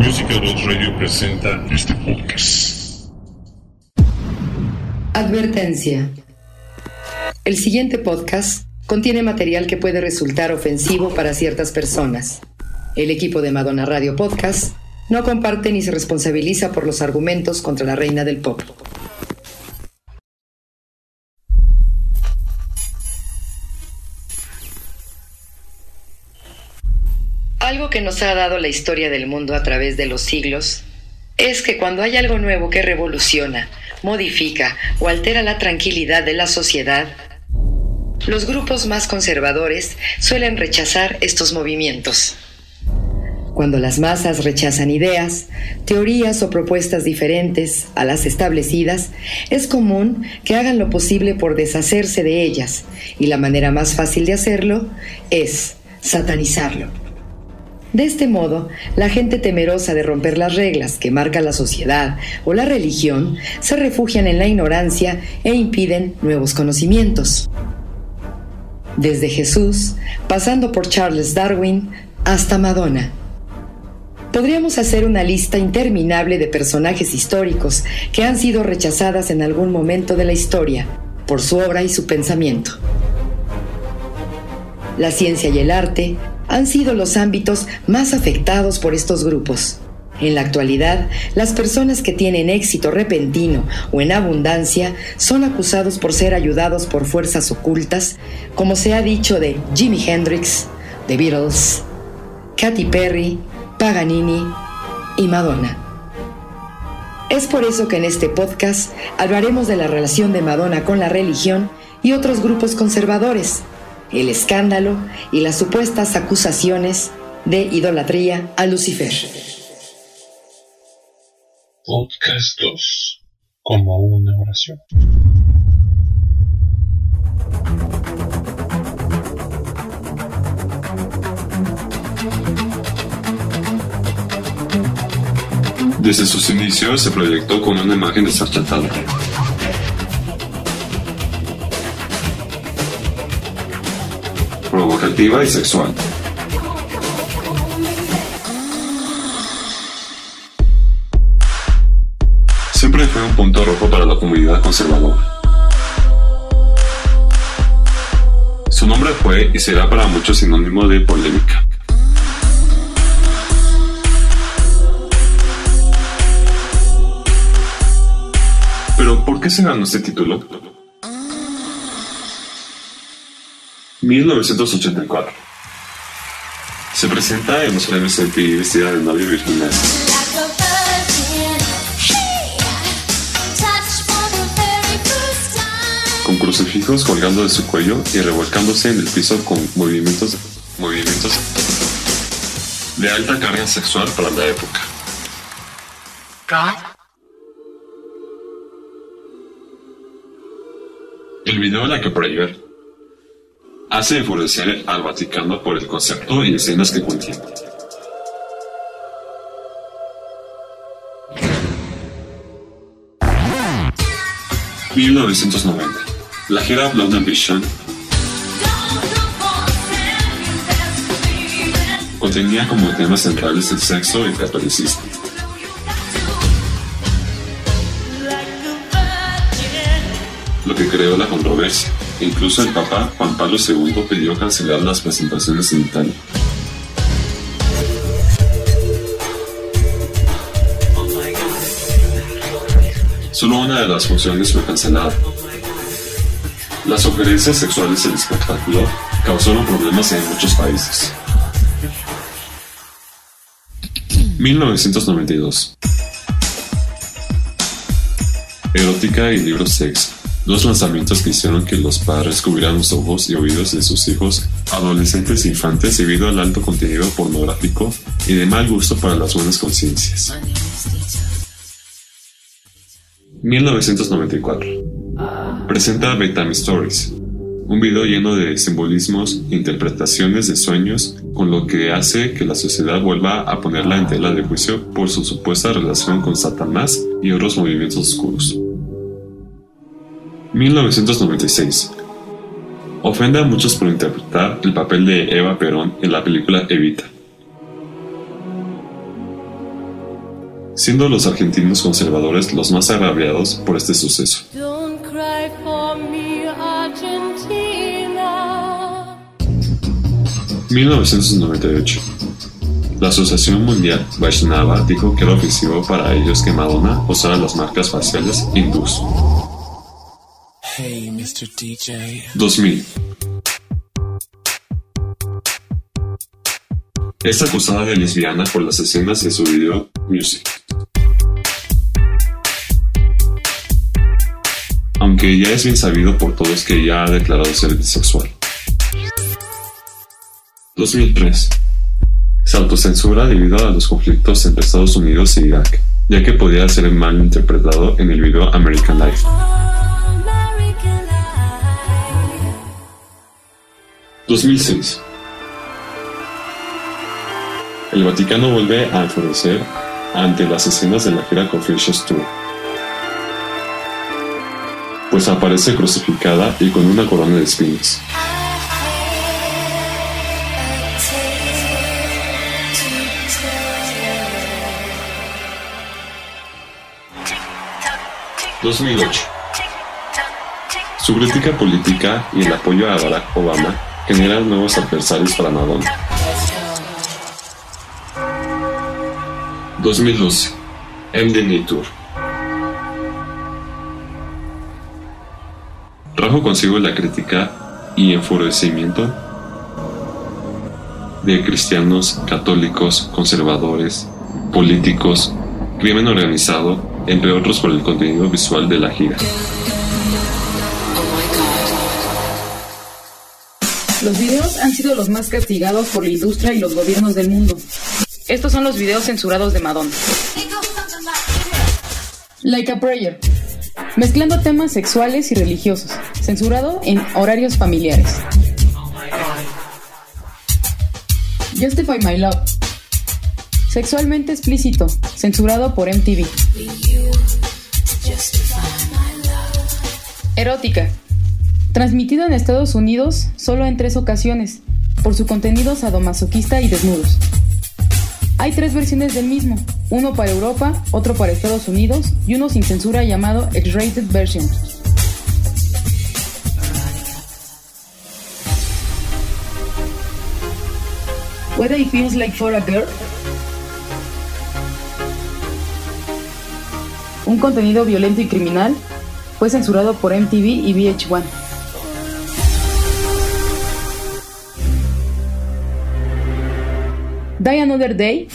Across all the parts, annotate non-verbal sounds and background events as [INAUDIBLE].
Musical Box Radio presenta este podcast. Advertencia. El siguiente podcast contiene material que puede resultar ofensivo para ciertas personas. El equipo de Madonna Radio Podcast no comparte ni se responsabiliza por los argumentos contra la reina del pop. Nos ha dado la historia del mundo a través de los siglos es que cuando hay algo nuevo que revoluciona, modifica o altera la tranquilidad de la sociedad, los grupos más conservadores suelen rechazar estos movimientos. Cuando las masas rechazan ideas, teorías o propuestas diferentes a las establecidas, es común que hagan lo posible por deshacerse de ellas, y la manera más fácil de hacerlo es satanizarlo. De este modo, la gente temerosa de romper las reglas que marca la sociedad o la religión se refugian en la ignorancia e impiden nuevos conocimientos. Desde Jesús, pasando por Charles Darwin, hasta Madonna. Podríamos hacer una lista interminable de personajes históricos que han sido rechazadas en algún momento de la historia por su obra y su pensamiento. La ciencia y el arte han sido los ámbitos más afectados por estos grupos. En la actualidad, las personas que tienen éxito repentino o en abundancia son acusados por ser ayudados por fuerzas ocultas, como se ha dicho de Jimi Hendrix, The Beatles, Katy Perry, Paganini y Madonna. Es por eso que en este podcast hablaremos de la relación de Madonna con la religión y otros grupos conservadores, el escándalo y las supuestas acusaciones de idolatría a Lucifer. Podcast 2. Como una oración. Desde sus inicios se proyectó con una imagen desachantada. Provocativa y sexual. Siempre fue un punto rojo para la comunidad conservadora. Su nombre fue y será para muchos sinónimo de polémica. Pero, ¿por qué se ganó este título? 1984. Se presenta en los premios MTV vestida de novia virginal. Con crucifijos colgando de su cuello y revolcándose en el piso con movimientos, movimientos de alta carga sexual para la época. El video la que Prager hace enfurecer al Vaticano por el concepto y escenas que contiene. ...1990... La gira Blonde Ambition... ...contenía como temas centrales el sexo y el catolicismo. Lo que creó la controversia. Incluso el Papa Juan Pablo II pidió cancelar las presentaciones en Italia. Solo una de las funciones fue cancelada. Las sugerencias sexuales del espectáculo causaron problemas en muchos países. 1992 Erótica y libros sex Dos lanzamientos que hicieron que los padres cubrieran los ojos y oídos de sus hijos, adolescentes e infantes debido al alto contenido pornográfico y de mal gusto para las buenas conciencias. 1994. Presenta Bedtime Stories, un video lleno de simbolismos e interpretaciones de sueños, con lo que hace que la sociedad vuelva a ponerla en tela de juicio por su supuesta relación con Satanás y otros movimientos oscuros. 1996. Ofende a muchos por interpretar el papel de Eva Perón en la película Evita. siendo los argentinos conservadores los más agraviados por este suceso. 1998. La Asociación Mundial Vaishnava dijo que era ofensivo para ellos que Madonna usara las marcas faciales hindús. 2000. Es acusada de lesbiana por las escenas de su video Music. Aunque ya es bien sabido por todos que ya ha declarado ser bisexual. 2003. Se autocensura debido a los conflictos entre Estados Unidos e Irak, ya que podía ser mal interpretado en el video American Life. 2006. El Vaticano vuelve a enfurecer ante las escenas de la gira Confucius Tour, pues aparece crucificada y con una corona de espinas. 2008. Su crítica política y el apoyo a Barack Obama generan nuevos adversarios para Madonna. 2012. MDN Tour. Trajo consigo la crítica y enfurecimiento de cristianos, católicos, conservadores, políticos, crimen organizado entre otros por el contenido visual de la gira. Los videos han sido los más castigados por la industria y los gobiernos del mundo. Estos son los videos censurados de Madonna. Like a Prayer. Mezclando temas sexuales y religiosos. Censurado en horarios familiares. Justify My Love. Sexualmente explícito. Censurado por MTV. Erótica. Transmitido en Estados Unidos solo en tres ocasiones, por su contenido sadomasoquista y desnudos. Hay tres versiones del mismo, uno para Europa, otro para Estados Unidos y uno sin censura llamado X-Rated Version. What I Feels Like for a Girl un contenido violento y criminal, fue censurado por MTV y VH1. Die Another Day,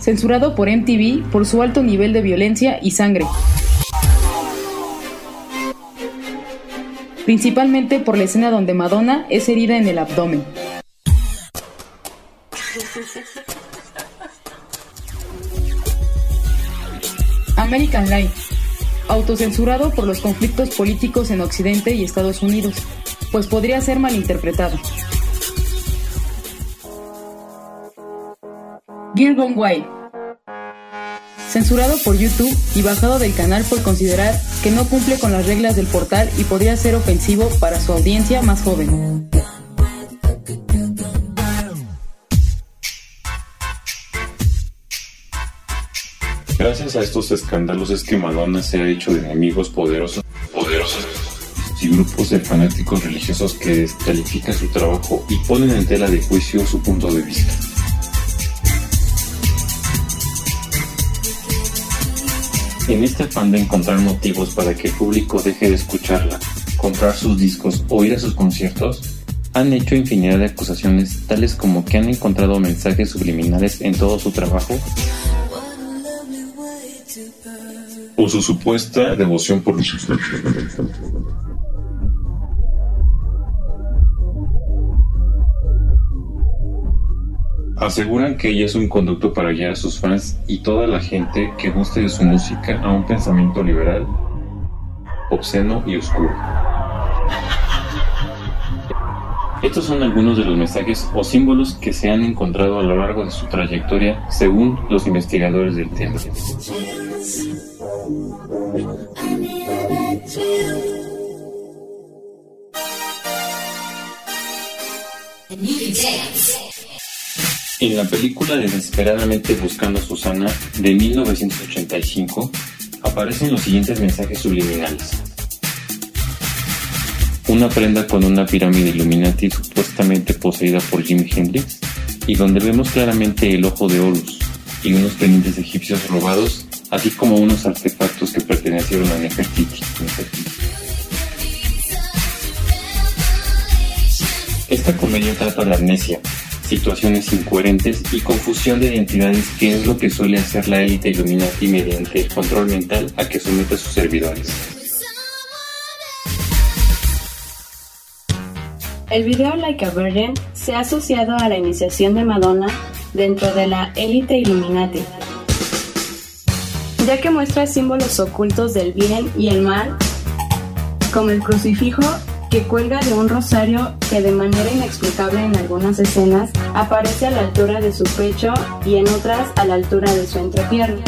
censurado por MTV por su alto nivel de violencia y sangre. Principalmente por la escena donde Madonna es herida en el abdomen. American Life, autocensurado por los conflictos políticos en Occidente y Estados Unidos, pues podría ser malinterpretado. Gear Gone censurado por YouTube y bajado del canal por considerar que no cumple con las reglas del portal y podría ser ofensivo para su audiencia más joven. Gracias a estos escándalos es que Madonna se ha hecho de enemigos poderosos, poderosos y grupos de fanáticos religiosos que descalifican su trabajo y ponen en tela de juicio su punto de vista. En este afán de encontrar motivos para que el público deje de escucharla, comprar sus discos o ir a sus conciertos, han hecho infinidad de acusaciones tales como que han encontrado mensajes subliminales en todo su trabajo o su supuesta devoción por Lucifer. Aseguran que ella es un conducto para guiar a sus fans y toda la gente que guste de su música a un pensamiento liberal, obsceno y oscuro. Estos son algunos de los mensajes o símbolos que se han encontrado a lo largo de su trayectoria según los investigadores del tema. And you can dance. En la película Desesperadamente Buscando a Susana de 1985 aparecen los siguientes mensajes subliminales. Una prenda con una pirámide Illuminati supuestamente poseída por Jimi Hendrix y donde vemos claramente el ojo de Horus y unos pendientes egipcios robados, así como unos artefactos que pertenecieron a Nefertiti. Esta comedia trata de amnesia, situaciones incoherentes y confusión de identidades que es lo que suele hacer la élite Illuminati mediante el control mental a que somete a sus servidores. El video Like a Virgin se ha asociado a la iniciación de Madonna dentro de la élite Illuminati, ya que muestra símbolos ocultos del bien y el mal, como el crucifijo que cuelga de un rosario que de manera inexplicable en algunas escenas aparece a la altura de su pecho y en otras a la altura de su entrepierna.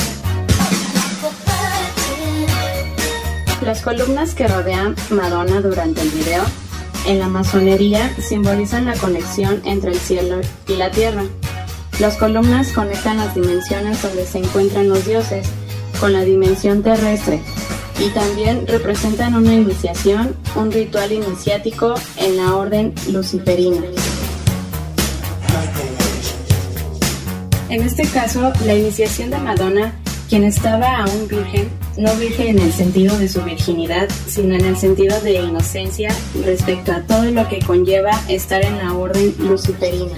Las columnas que rodean Madonna durante el video en la masonería simbolizan la conexión entre el cielo y la tierra. Las columnas conectan las dimensiones donde se encuentran los dioses con la dimensión terrestre y también representan una iniciación, un ritual iniciático en la orden luciferina. En este caso, la iniciación de Madonna, quien estaba aún virgen, no virgen en el sentido de su virginidad, sino en el sentido de inocencia respecto a todo lo que conlleva estar en la orden luciferina.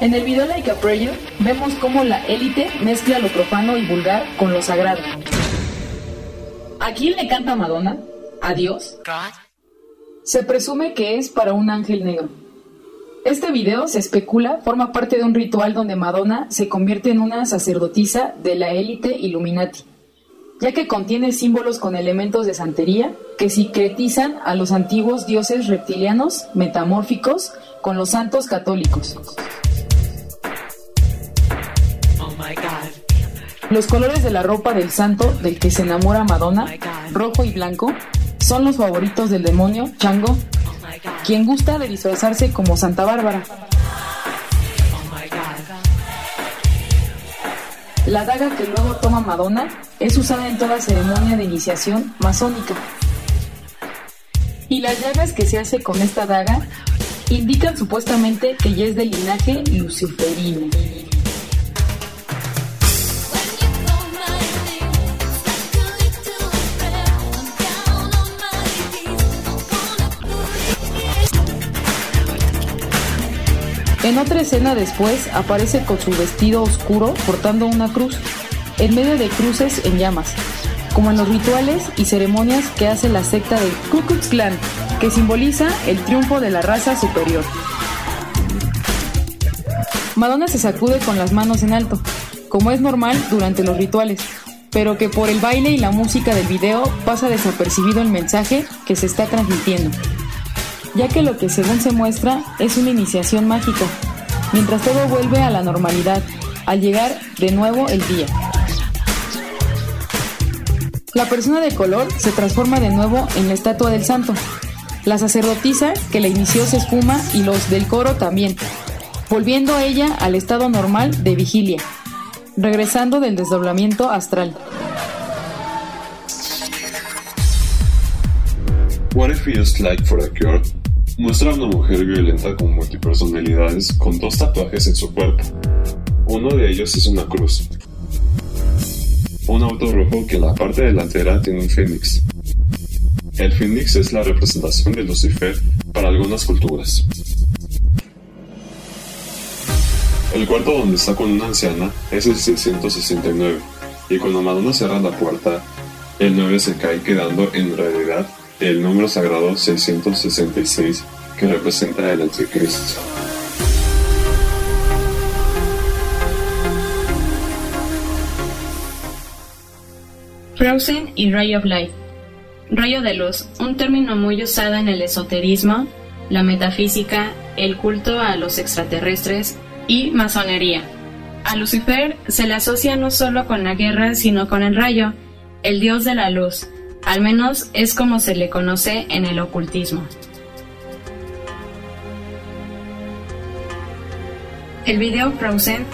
En el video Like a Prayer vemos cómo la élite mezcla lo profano y vulgar con lo sagrado. ¿A quién le canta Madonna? ¿A Dios? Se presume que es para un ángel negro. Este video, se especula, forma parte de un ritual donde Madonna se convierte en una sacerdotisa de la élite Illuminati, ya que contiene símbolos con elementos de santería que sincretizan a los antiguos dioses reptilianos metamórficos con los santos católicos. Los colores de la ropa del santo del que se enamora Madonna, rojo y blanco, son los favoritos del demonio Chango, quien gusta de disfrazarse como Santa Bárbara. La daga que luego toma Madonna es usada en toda ceremonia de iniciación masónica. Y las llagas que se hace con esta daga indican supuestamente que ya es del linaje luciferino. En otra escena después aparece con su vestido oscuro portando una cruz, en medio de cruces en llamas, como en los rituales y ceremonias que hace la secta del Ku Klux Klan, que simboliza el triunfo de la raza superior. Madonna se sacude con las manos en alto, como es normal durante los rituales, pero que por el baile y la música del video pasa desapercibido el mensaje que se está transmitiendo ya que lo que según se muestra es una iniciación mágica, mientras todo vuelve a la normalidad, al llegar de nuevo el día. La persona de color se transforma de nuevo en la estatua del santo. La sacerdotisa que la inició se esfuma y los del coro también, volviendo a ella al estado normal de vigilia, regresando del desdoblamiento astral. Muestra a una mujer violenta con multipersonalidades con dos tatuajes en su cuerpo. Uno de ellos es una cruz. Un auto rojo que en la parte delantera tiene un fénix. El fénix es la representación de Lucifer para algunas culturas. El cuarto donde está con una anciana es el 669, y cuando Madonna cierra la puerta, el 9 se cae quedando en realidad el número sagrado 666 que representa el anticristo. Frozen y Ray of Light. Rayo de luz, un término muy usado en el esoterismo, la metafísica, el culto a los extraterrestres y masonería. A Lucifer se le asocia no solo con la guerra, sino con el rayo, el dios de la luz, Al menos es como se le conoce en el ocultismo. El video Frozen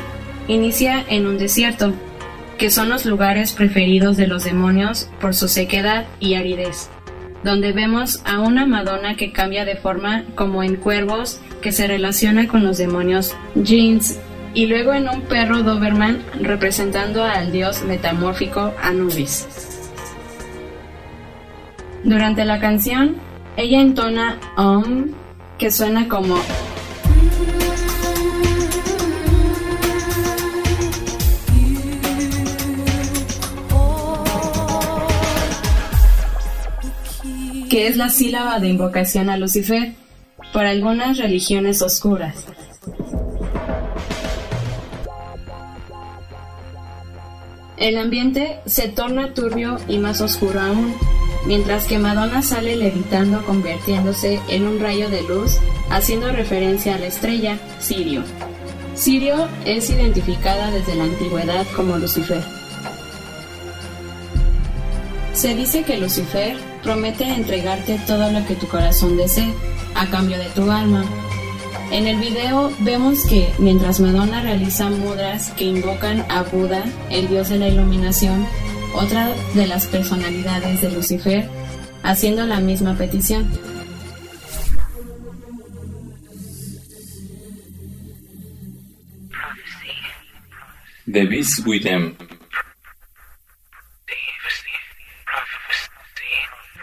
inicia en un desierto, que son los lugares preferidos de los demonios por su sequedad y aridez, donde vemos a una Madonna que cambia de forma como en cuervos que se relaciona con los demonios Jeans y luego en un perro Doberman representando al dios metamórfico Anubis. Durante la canción, ella entona Om, que suena como que es la sílaba de invocación a Lucifer por algunas religiones oscuras. El ambiente se torna turbio y más oscuro aún, mientras que Madonna sale levitando convirtiéndose en un rayo de luz, haciendo referencia a la estrella Sirio. Sirio es identificada desde la antigüedad como Lucifer. Se dice que Lucifer promete entregarte todo lo que tu corazón desee a cambio de tu alma. En el video vemos que mientras Madonna realiza mudras que invocan a Buda, el dios de la iluminación, otra de las personalidades de Lucifer, haciendo la misma petición. The Beast with Them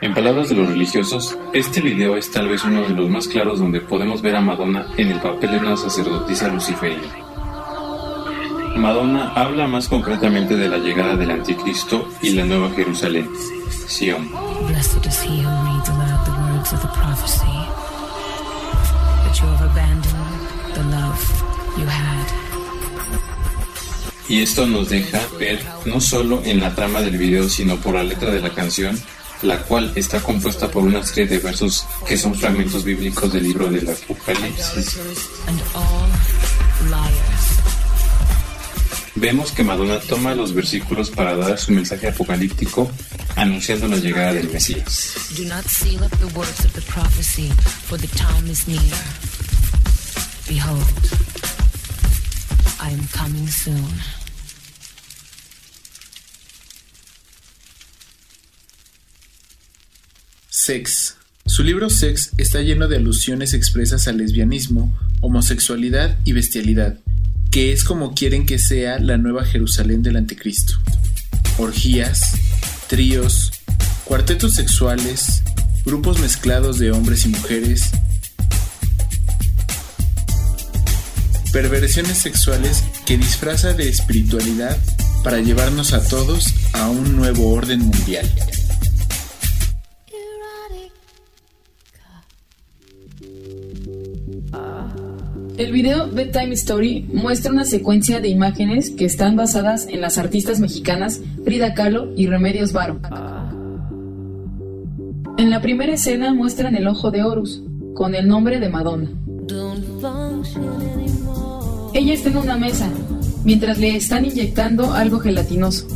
En palabras de los religiosos, este video es tal vez uno de los más claros donde podemos ver a Madonna en el papel de una sacerdotisa luciferina. Madonna habla más concretamente de la llegada del anticristo y la nueva Jerusalén, Sion. Y esto nos deja ver no solo en la trama del video, sino por la letra de la canción, la cual está compuesta por una serie de versos que son fragmentos bíblicos del libro del Apocalipsis. Vemos que Madonna toma los versículos para dar su mensaje apocalíptico anunciando la llegada del Mesías. Behold, I am coming soon. Sex. Su libro Sex está lleno de alusiones expresas al lesbianismo, homosexualidad y bestialidad, que es como quieren que sea la nueva Jerusalén del Anticristo. Orgías, tríos, cuartetos sexuales, grupos mezclados de hombres y mujeres, perversiones sexuales que disfraza de espiritualidad para llevarnos a todos a un nuevo orden mundial. El video Bedtime Story muestra una secuencia de imágenes que están basadas en las artistas mexicanas Frida Kahlo y Remedios Varo. En la primera escena muestran el ojo de Horus, con el nombre de Madonna. Ella está en una mesa, mientras le están inyectando algo gelatinoso,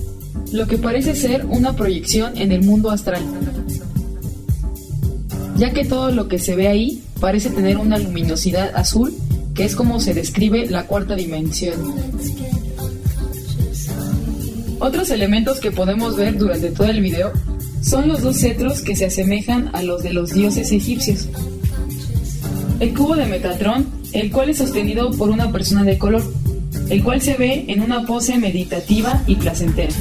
lo que parece ser una proyección en el mundo astral, ya que todo lo que se ve ahí parece tener una luminosidad azul que es como se describe la cuarta dimensión. Otros elementos que podemos ver durante todo el video son los dos cetros que se asemejan a los de los dioses egipcios. El cubo de Metatron, el cual es sostenido por una persona de color, el cual se ve en una pose meditativa y placentera.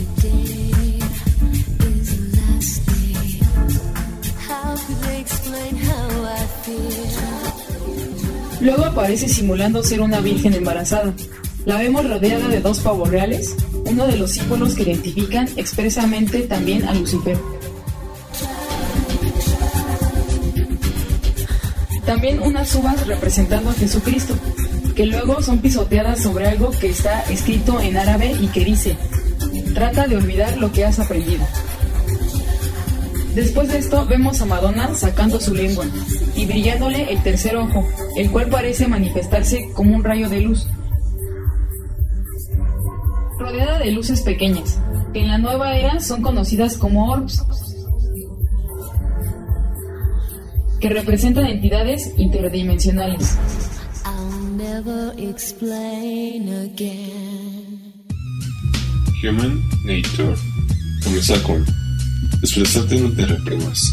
Luego aparece simulando ser una virgen embarazada. La vemos rodeada de dos pavos reales, uno de los símbolos que identifican expresamente también a Lucifer. También unas uvas representando a Jesucristo, que luego son pisoteadas sobre algo que está escrito en árabe y que dice, trata de olvidar lo que has aprendido. Después de esto vemos a Madonna sacando su lengua y brillándole el tercer ojo, el cual parece manifestarse como un rayo de luz. Rodeada de luces pequeñas, que en la nueva era son conocidas como orbs. que representan entidades interdimensionales. Human Nature comienza con Expresarte no te reprimas.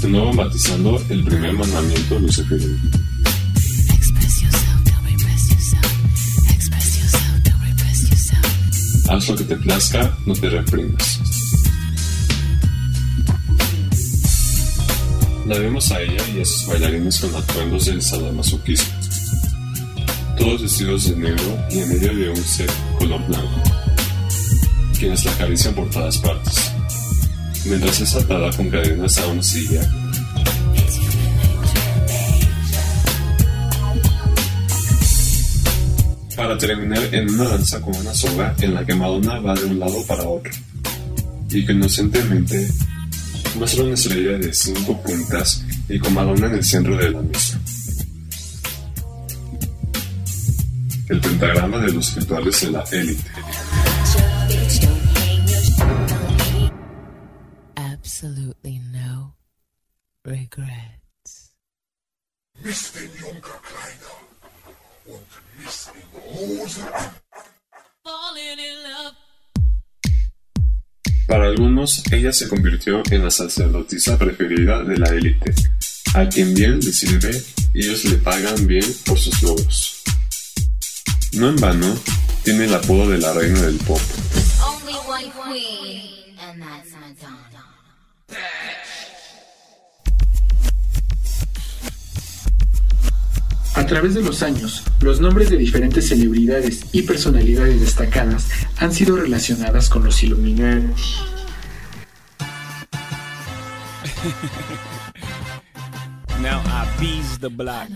De nuevo matizando el primer mandamiento luciferiano. Haz lo que te plazca, no te reprimas. La vemos a ella y a sus bailarines con atuendos del sadomasoquismo. Todos vestidos de negro y en medio de un set color blanco. Quienes la acarician por todas partes. Mientras es atada con cadenas a una silla para terminar en una danza con una soga en la que Madonna va de un lado para otro y que inocentemente muestra una estrella de cinco puntas y con Madonna en el centro de la mesa. El pentagrama de los rituales de la élite. Ella se convirtió en la sacerdotisa preferida de la élite, a quien bien le sirve y ellos le pagan bien por sus logros. No en vano, tiene el apodo de la reina del pop. A través de los años, los nombres de diferentes celebridades y personalidades destacadas han sido relacionadas con los Illuminati. [LAUGHS] Now I bees the block.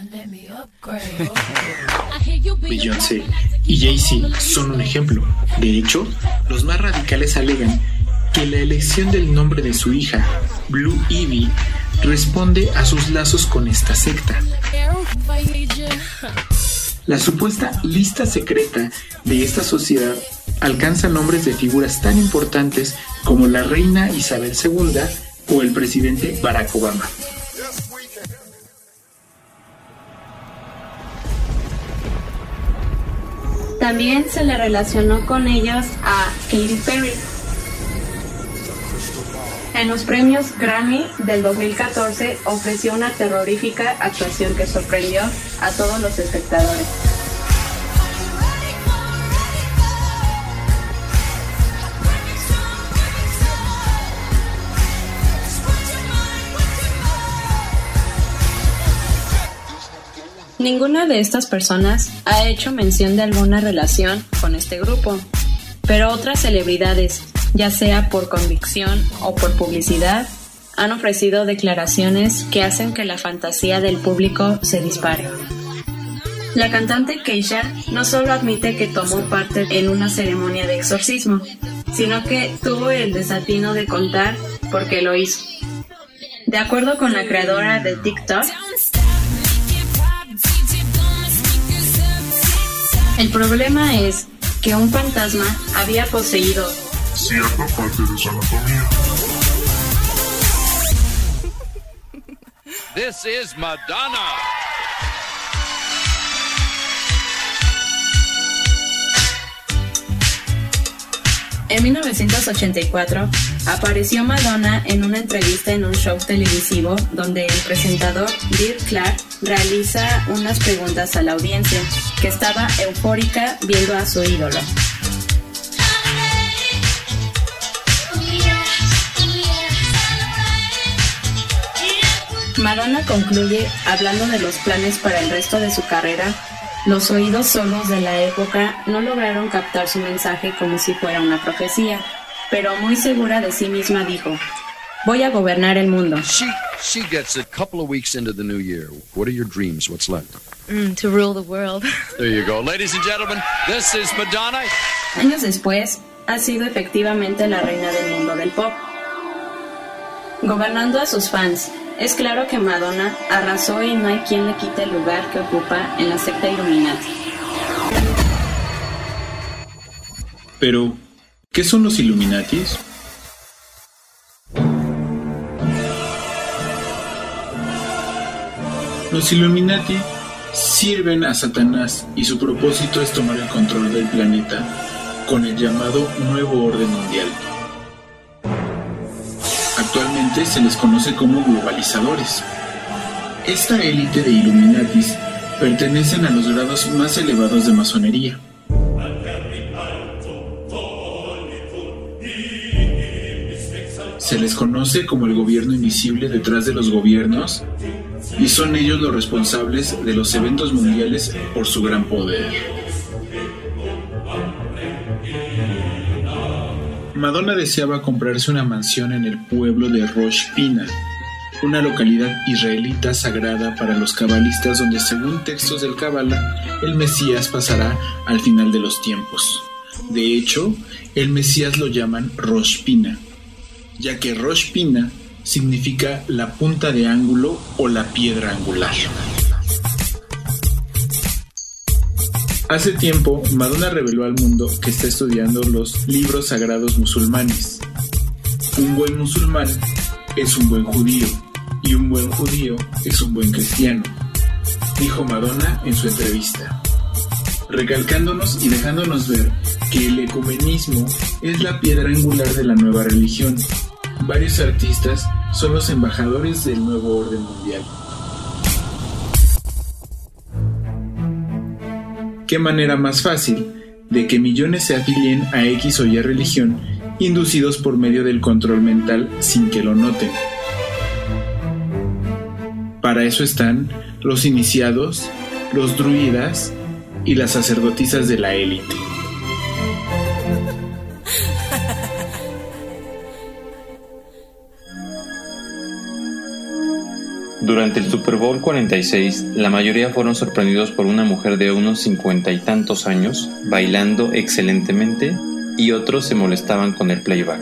Beyoncé y Jay-Z son un ejemplo. De hecho, los más radicales alegan que la elección del nombre de su hija, Blue Ivy, responde a sus lazos con esta secta. La supuesta lista secreta de esta sociedad alcanza nombres de figuras tan importantes como la reina Isabel II o el presidente Barack Obama. También se le relacionó con ellos a Katy Perry. En los premios Grammy del 2014 ofreció una terrorífica actuación que sorprendió a todos los espectadores. Ninguna de estas personas ha hecho mención de alguna relación con este grupo, pero otras celebridades, ya sea por convicción o por publicidad, han ofrecido declaraciones que hacen que la fantasía del público se dispare. La cantante Keisha no solo admite que tomó parte en una ceremonia de exorcismo, sino que tuvo el desatino de contar por qué lo hizo. De acuerdo con la creadora de TikTok, el problema es que un fantasma había poseído Cierta parte de su anatomía. This is Madonna. En 1984 apareció Madonna en una entrevista en un show televisivo donde el presentador Dirk Clark realiza unas preguntas a la audiencia, que estaba eufórica viendo a su ídolo. Madonna concluye hablando de los planes para el resto de su carrera. Los oídos sordos de la época no lograron captar su mensaje como si fuera una profecía, pero muy segura de sí misma dijo, voy a gobernar el mundo. She she gets a couple of weeks into the new year. What are your dreams? What's left? Mm, to rule the world. [LAUGHS] There you go. Ladies and gentlemen, this is Madonna. Años después, ha sido efectivamente la reina del mundo del pop. Gobernando a sus fans, es claro que Madonna arrasó y no hay quien le quite el lugar que ocupa en la secta Illuminati. Pero, ¿qué son los Illuminatis? Los Illuminati sirven a Satanás y su propósito es tomar el control del planeta con el llamado Nuevo Orden Mundial. Actualmente se les conoce como globalizadores. Esta élite de Illuminatis pertenecen a los grados más elevados de masonería. Se les conoce como el gobierno invisible detrás de los gobiernos y son ellos los responsables de los eventos mundiales por su gran poder. Madonna deseaba comprarse una mansión en el pueblo de Rosh Pina, una localidad israelita sagrada para los cabalistas donde según textos del Kabbalah el Mesías pasará al final de los tiempos. De hecho, el Mesías lo llaman Rosh Pina, ya que Rosh Pina significa la punta de ángulo o la piedra angular. Hace tiempo, Madonna reveló al mundo que está estudiando los libros sagrados musulmanes. Un buen musulmán es un buen judío y un buen judío es un buen cristiano, dijo Madonna en su entrevista, recalcándonos y dejándonos ver que el ecumenismo es la piedra angular de la nueva religión. Varios artistas son los embajadores del nuevo orden mundial. ¿Qué manera más fácil de que millones se afilien a X o Y religión inducidos por medio del control mental sin que lo noten? Para eso están los iniciados, los druidas y las sacerdotisas de la élite. Durante el Super Bowl 46, la mayoría fueron sorprendidos por una mujer de unos cincuenta y tantos años bailando excelentemente y otros se molestaban con el playback.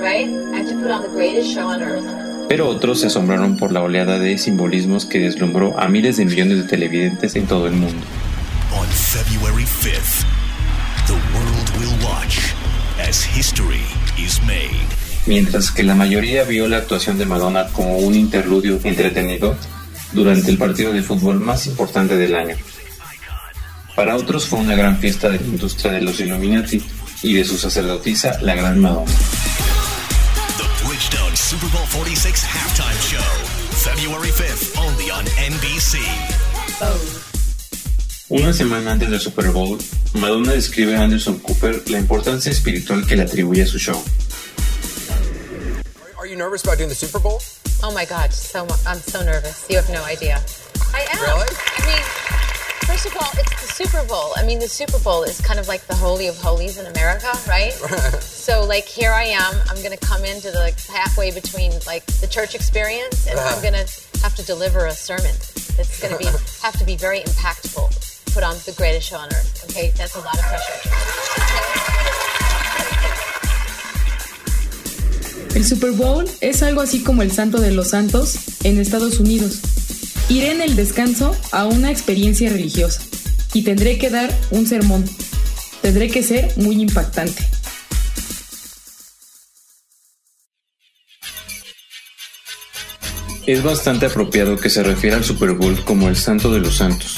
Pero otros se asombraron por la oleada de simbolismos que deslumbró a miles de millones de televidentes en todo el mundo. On February 5th, the world will watch as history is made. Mientras que la mayoría vio la actuación de Madonna como un interludio entretenido durante el partido de fútbol más importante del año. Para otros fue una gran fiesta de la industria de los Illuminati y de su sacerdotisa, la Gran Madonna. The Bridgestone Super Bowl 46 halftime show. February 5th, only on NBC. Una semana antes del Super Bowl, Madonna describe a Anderson Cooper la importancia espiritual que le atribuye a su show. Are you nervous about doing the Super Bowl? Oh my God, so I'm so nervous. You have no idea. I am. Really? I mean, first of all, it's the Super Bowl. I mean, the Super Bowl is kind of like the holy of holies in America, right? [LAUGHS] so, like, here I am. I'm going to come into the like halfway between like the church experience, and I'm uh-huh. going to have to deliver a sermon It's going to be [LAUGHS] have to be very impactful. Put on the greatest show on earth. Okay, that's a lot of pressure. El Super Bowl es algo así como el Santo de los Santos en Estados Unidos. Iré en el descanso a una experiencia religiosa y tendré que dar un sermón. Tendré que ser muy impactante. Es bastante apropiado que se refiera al Super Bowl como el Santo de los Santos,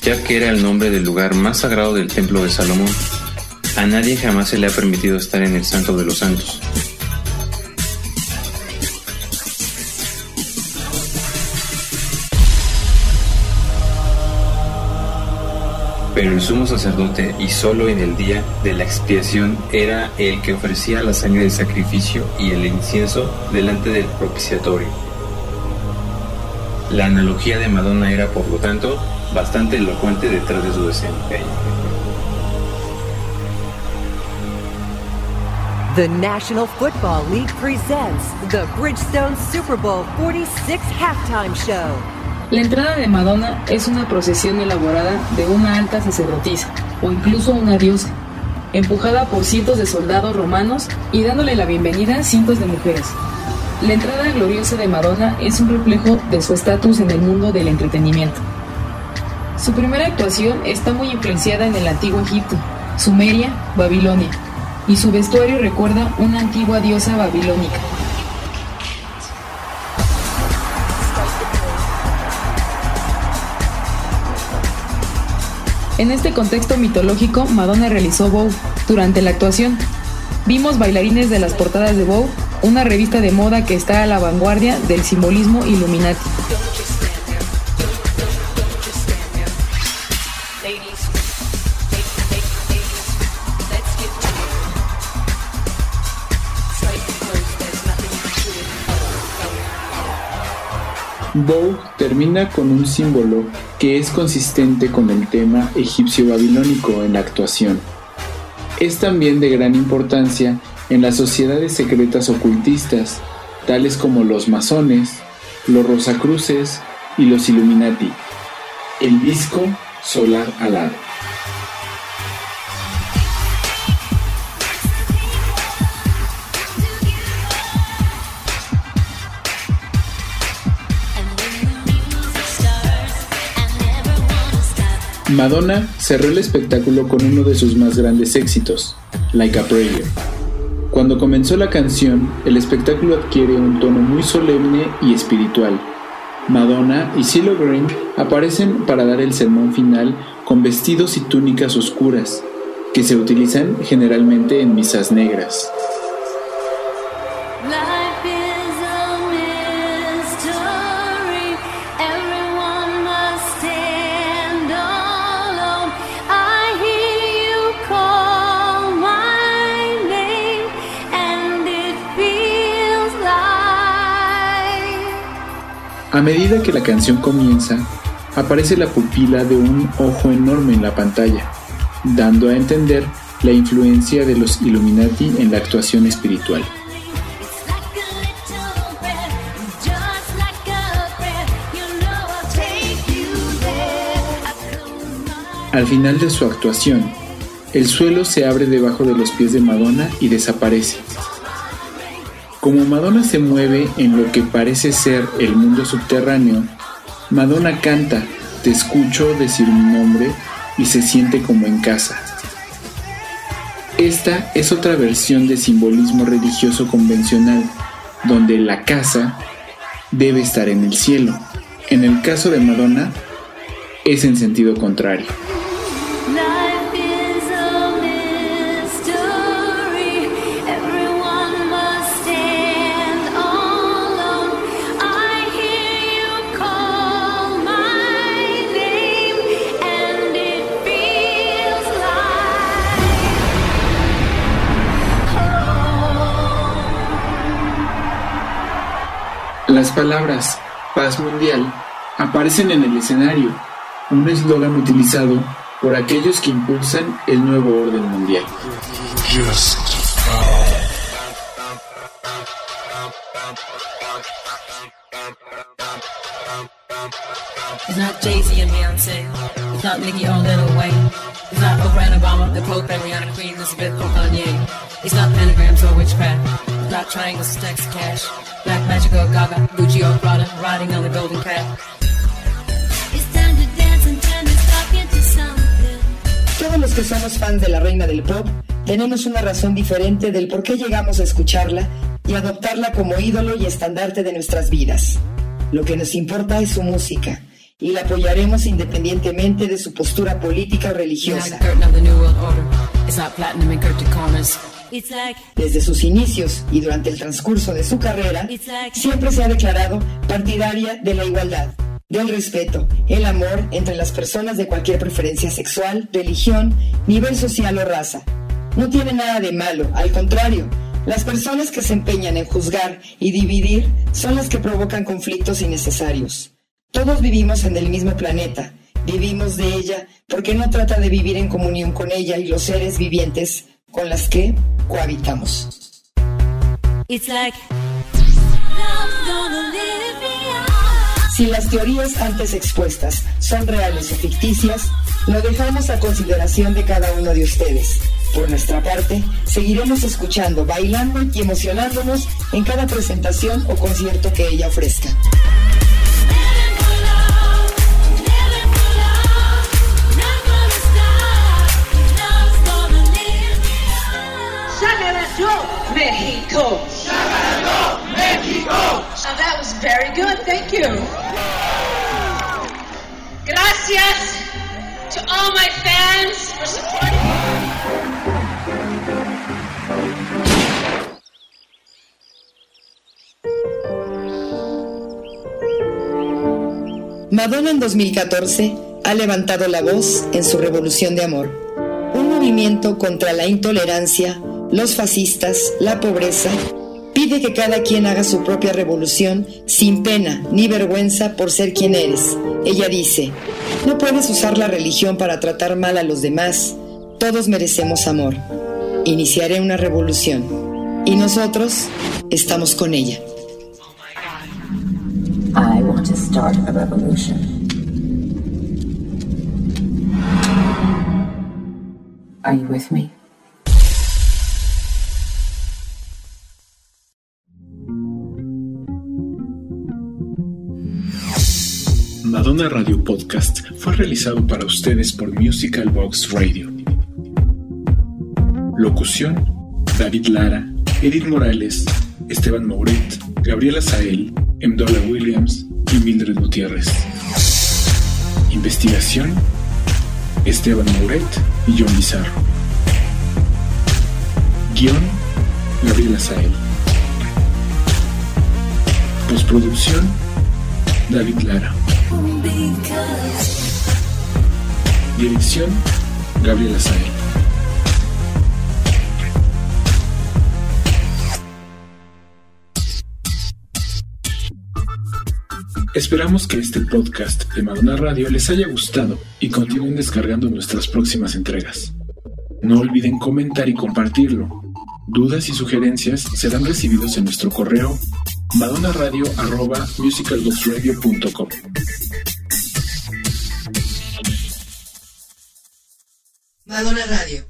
ya que era el nombre del lugar más sagrado del Templo de Salomón. A nadie jamás se le ha permitido estar en el Santo de los Santos. Pero el sumo sacerdote, y solo en el día de la expiación, era el que ofrecía la sangre del sacrificio y el incienso delante del propiciatorio. La analogía de Madonna era, por lo tanto, bastante elocuente detrás de su desempeño. The National Football League presents the Bridgestone Super Bowl 46 halftime show. La entrada de Madonna es una procesión elaborada de una alta sacerdotisa o incluso una diosa, empujada por cientos de soldados romanos y dándole la bienvenida a cientos de mujeres. La entrada gloriosa de Madonna es un reflejo de su estatus en el mundo del entretenimiento. Su primera actuación está muy influenciada en el antiguo Egipto, Sumeria, Babilonia, y su vestuario recuerda una antigua diosa babilónica. En este contexto mitológico, Madonna realizó Vogue durante la actuación. Vimos bailarines de las portadas de Vogue, una revista de moda que está a la vanguardia del simbolismo Illuminati. Vogue termina con un símbolo que es consistente con el tema egipcio-babilónico en la actuación. Es también de gran importancia en las sociedades secretas ocultistas, tales como los masones, los rosacruces y los Illuminati. El disco solar alado. Madonna cerró el espectáculo con uno de sus más grandes éxitos, Like a Prayer. Cuando comenzó la canción, el espectáculo adquiere un tono muy solemne y espiritual. Madonna y CeeLo Green aparecen para dar el sermón final con vestidos y túnicas oscuras, que se utilizan generalmente en misas negras. A medida que la canción comienza, aparece la pupila de un ojo enorme en la pantalla, dando a entender la influencia de los Illuminati en la actuación espiritual. Al final de su actuación, el suelo se abre debajo de los pies de Madonna y desaparece. Como Madonna se mueve en lo que parece ser el mundo subterráneo, Madonna canta Te escucho decir mi nombre y se siente como en casa. Esta es otra versión de simbolismo religioso convencional, donde la casa debe estar en el cielo. En el caso de Madonna, es en sentido contrario. Las palabras paz mundial aparecen en el escenario, un eslogan utilizado por aquellos que impulsan el nuevo orden mundial. It's not Jay-Z and Beyonce. It's not Nicki or Lil Wayne. It's not Oprah Obama, the Pope and Rihanna, Queen Elizabeth or Kanye. It's not pentagrams or witchcraft. It's stacks, cash. Black Magic or Gaga, Gucci or Prada, riding on the golden cat. Todos los que somos fans de la reina del pop tenemos una razón diferente del por qué llegamos a escucharla y adoptarla como ídolo y estandarte de nuestras vidas. Lo que nos importa es su música y la apoyaremos independientemente de su postura política o religiosa. Desde sus inicios y durante el transcurso de su carrera, siempre se ha declarado partidaria de la igualdad, del respeto, el amor entre las personas de cualquier preferencia sexual, religión, nivel social o raza. No tiene nada de malo, al contrario, las personas que se empeñan en juzgar y dividir son las que provocan conflictos innecesarios. Todos vivimos en el mismo planeta, vivimos de ella porque no trata de vivir en comunión con ella y los seres vivientes con las que cohabitamos. Si las teorías antes expuestas son reales o ficticias, lo dejamos a consideración de cada uno de ustedes. Por nuestra parte, seguiremos escuchando, bailando y emocionándonos en cada presentación o concierto que ella ofrezca. Mexico. Mexico. Oh, that was very good. Thank you. Gracias to all my fans for supporting Madonna en 2014 ha levantado la voz en su revolución de amor, un movimiento contra la intolerancia, los fascistas, la pobreza, pide que cada quien haga su propia revolución sin pena ni vergüenza por ser quien eres. Ella dice, no puedes usar la religión para tratar mal a los demás, todos merecemos amor. Iniciaré una revolución y nosotros estamos con ella. I want to start a revolution. Are you with me? Madonna Radio Podcast fue realizado para ustedes por Musical Box Radio. Locución: David Lara, Edith Morales, Esteban Mouret, Gabriela Sael, Mdola Williams y Mildred Gutiérrez. Investigación: Esteban Mouret y John Bizarro. Guión: Gabriela Sael. Postproducción: David Lara. Dirección: Gabriela Sael. Esperamos que este podcast de Madonna Radio les haya gustado y continúen descargando nuestras próximas entregas. No olviden comentar y compartirlo. Dudas y sugerencias serán recibidos en nuestro correo madonaradio.musicalboxradio.com. Madonna Radio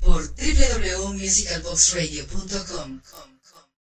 por www.musicalboxradio.com.